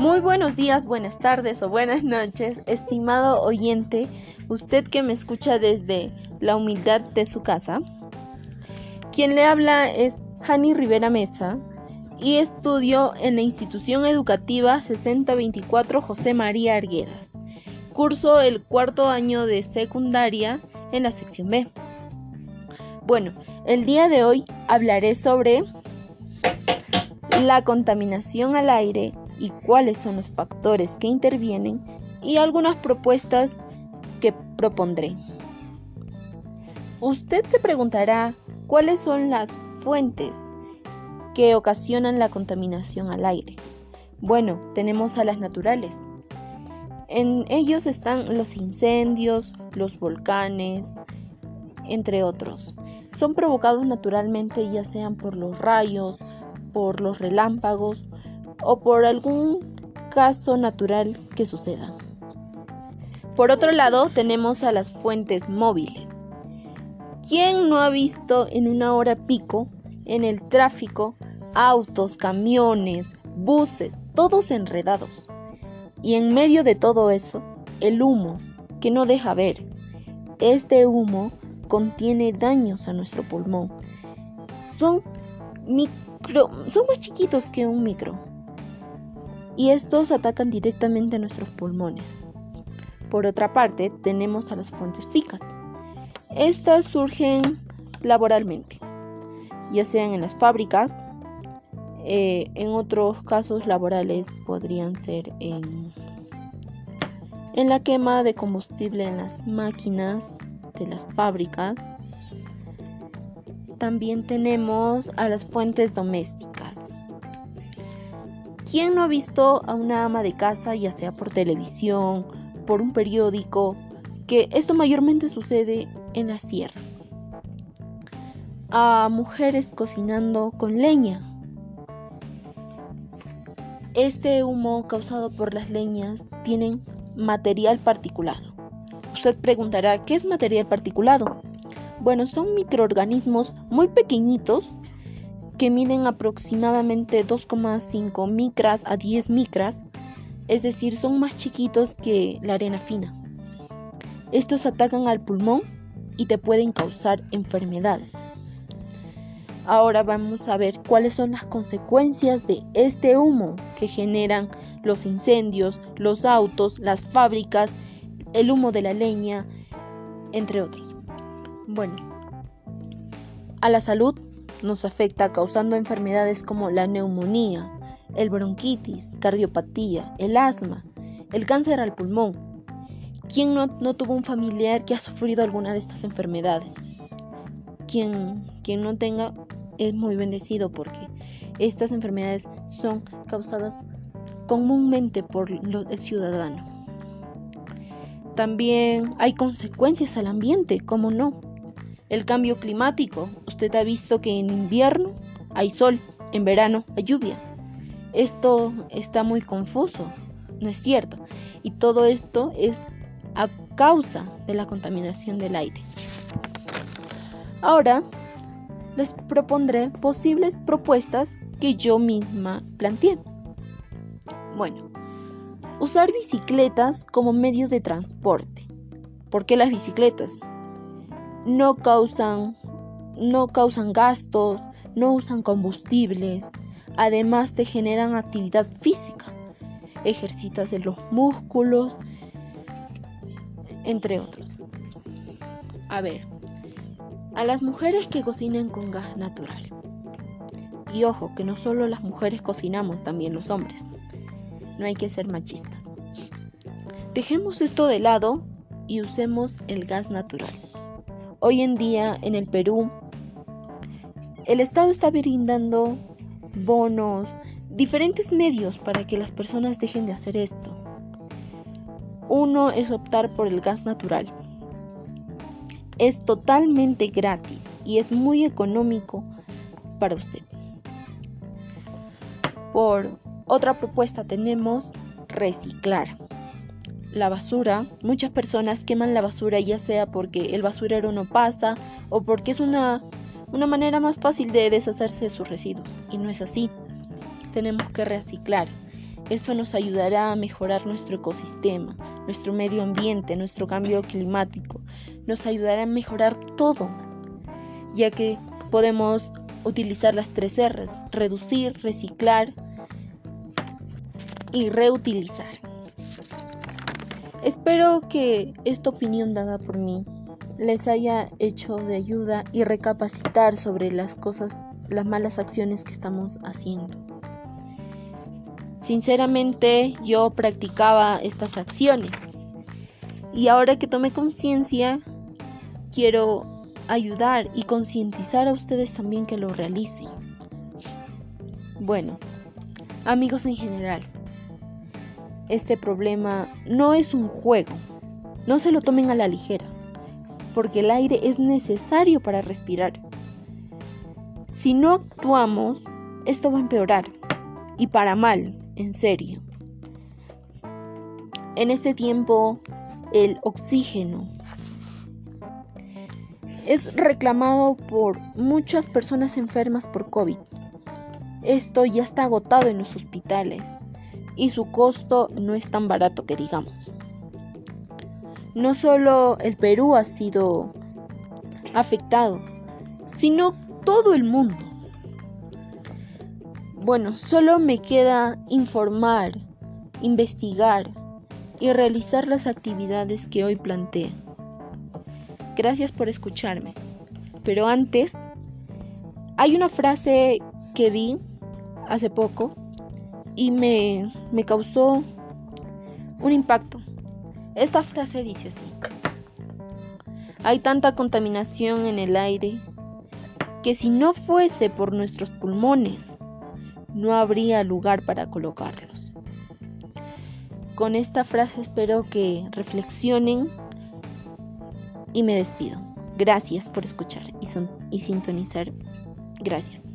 Muy buenos días, buenas tardes o buenas noches, estimado oyente, usted que me escucha desde la humildad de su casa. Quien le habla es Hani Rivera Mesa y estudio en la institución educativa 6024 José María Arguedas. Curso el cuarto año de secundaria en la sección B. Bueno, el día de hoy hablaré sobre la contaminación al aire y cuáles son los factores que intervienen y algunas propuestas que propondré. Usted se preguntará cuáles son las fuentes que ocasionan la contaminación al aire. Bueno, tenemos a las naturales. En ellos están los incendios, los volcanes, entre otros. Son provocados naturalmente ya sean por los rayos, por los relámpagos o por algún caso natural que suceda. Por otro lado, tenemos a las fuentes móviles. ¿Quién no ha visto en una hora pico, en el tráfico, autos, camiones, buses, todos enredados? Y en medio de todo eso, el humo, que no deja ver. Este humo contiene daños a nuestro pulmón. Son son más chiquitos que un micro. Y estos atacan directamente a nuestros pulmones. Por otra parte, tenemos a las fuentes fijas. Estas surgen laboralmente, ya sean en las fábricas, eh, en otros casos laborales podrían ser en la quema de combustible en las máquinas de las fábricas, también tenemos a las fuentes domésticas. ¿Quién no ha visto a una ama de casa, ya sea por televisión, por un periódico, que esto mayormente sucede en la sierra? A mujeres cocinando con leña. Este humo causado por las leñas tiene material particulado. Usted preguntará, ¿qué es material particulado? Bueno, son microorganismos muy pequeñitos que miden aproximadamente 2,5 micras a 10 micras, es decir, son más chiquitos que la arena fina. Estos atacan al pulmón y te pueden causar enfermedades. Ahora vamos a ver cuáles son las consecuencias de este humo que generan los incendios, los autos, las fábricas, el humo de la leña, entre otros. Bueno, a la salud nos afecta causando enfermedades como la neumonía, el bronquitis, cardiopatía, el asma, el cáncer al pulmón. ¿Quién no, tuvo un familiar que ha sufrido alguna de estas enfermedades? Quien, quien no tenga es muy bendecido porque estas enfermedades son causadas comúnmente por el ciudadano. También hay consecuencias al ambiente, como no? El cambio climático. Usted ha visto que en invierno hay sol, en verano hay lluvia. Esto está muy confuso, no es cierto. Y todo esto es a causa de la contaminación del aire. Ahora les propondré posibles propuestas que yo misma planteé. Bueno, usar bicicletas como medio de transporte. ¿Por qué las bicicletas? No causan, no causan gastos, no usan combustibles, además te generan actividad física, ejercitas en los músculos, entre otros. A ver, a las mujeres que cocinen con gas natural. Y ojo, que no solo las mujeres cocinamos, también los hombres. No hay que ser machistas. Dejemos esto de lado y usemos el gas natural. Hoy en día en el Perú, el Estado está brindando bonos, diferentes medios para que las personas dejen de hacer esto. Uno es optar por el gas natural. Es totalmente gratis y es muy económico para usted. Por otra propuesta tenemos reciclar la basura. Muchas personas queman la basura ya sea porque el basurero no pasa o porque es una, una manera más fácil de deshacerse de sus residuos. Y no es así. Tenemos que reciclar. Esto nos ayudará a mejorar nuestro ecosistema, nuestro medio ambiente, nuestro cambio climático. Nos ayudará a mejorar todo, ya que podemos utilizar las tres R's, reducir, reciclar y reutilizar. Espero que esta opinión dada por mí les haya hecho de ayuda y recapacitar sobre las cosas, las malas acciones que estamos haciendo. Sinceramente yo practicaba estas acciones y ahora que tomé conciencia quiero ayudar y concientizar a ustedes también que lo realicen. Bueno, amigos en general, este problema no es un juego, no se lo tomen a la ligera, porque el aire es necesario para respirar. Si no actuamos, esto va a empeorar, y para mal en serio. En este tiempo, el oxígeno es reclamado por muchas personas enfermas por COVID. Esto ya está agotado en los hospitales y su costo no es tan barato que digamos. No solo el Perú ha sido afectado, sino todo el mundo. Bueno, solo me queda informar, investigar y realizar las actividades que hoy planteé. Gracias por escucharme. Pero antes, hay una frase que vi hace poco y me, me causó un impacto. Esta frase dice así. Hay tanta contaminación en el aire que si no fuese por nuestros pulmones, no habría lugar para colocarlos. Con esta frase espero que reflexionen y me despido. Gracias por escuchar y, y sintonizar. Gracias.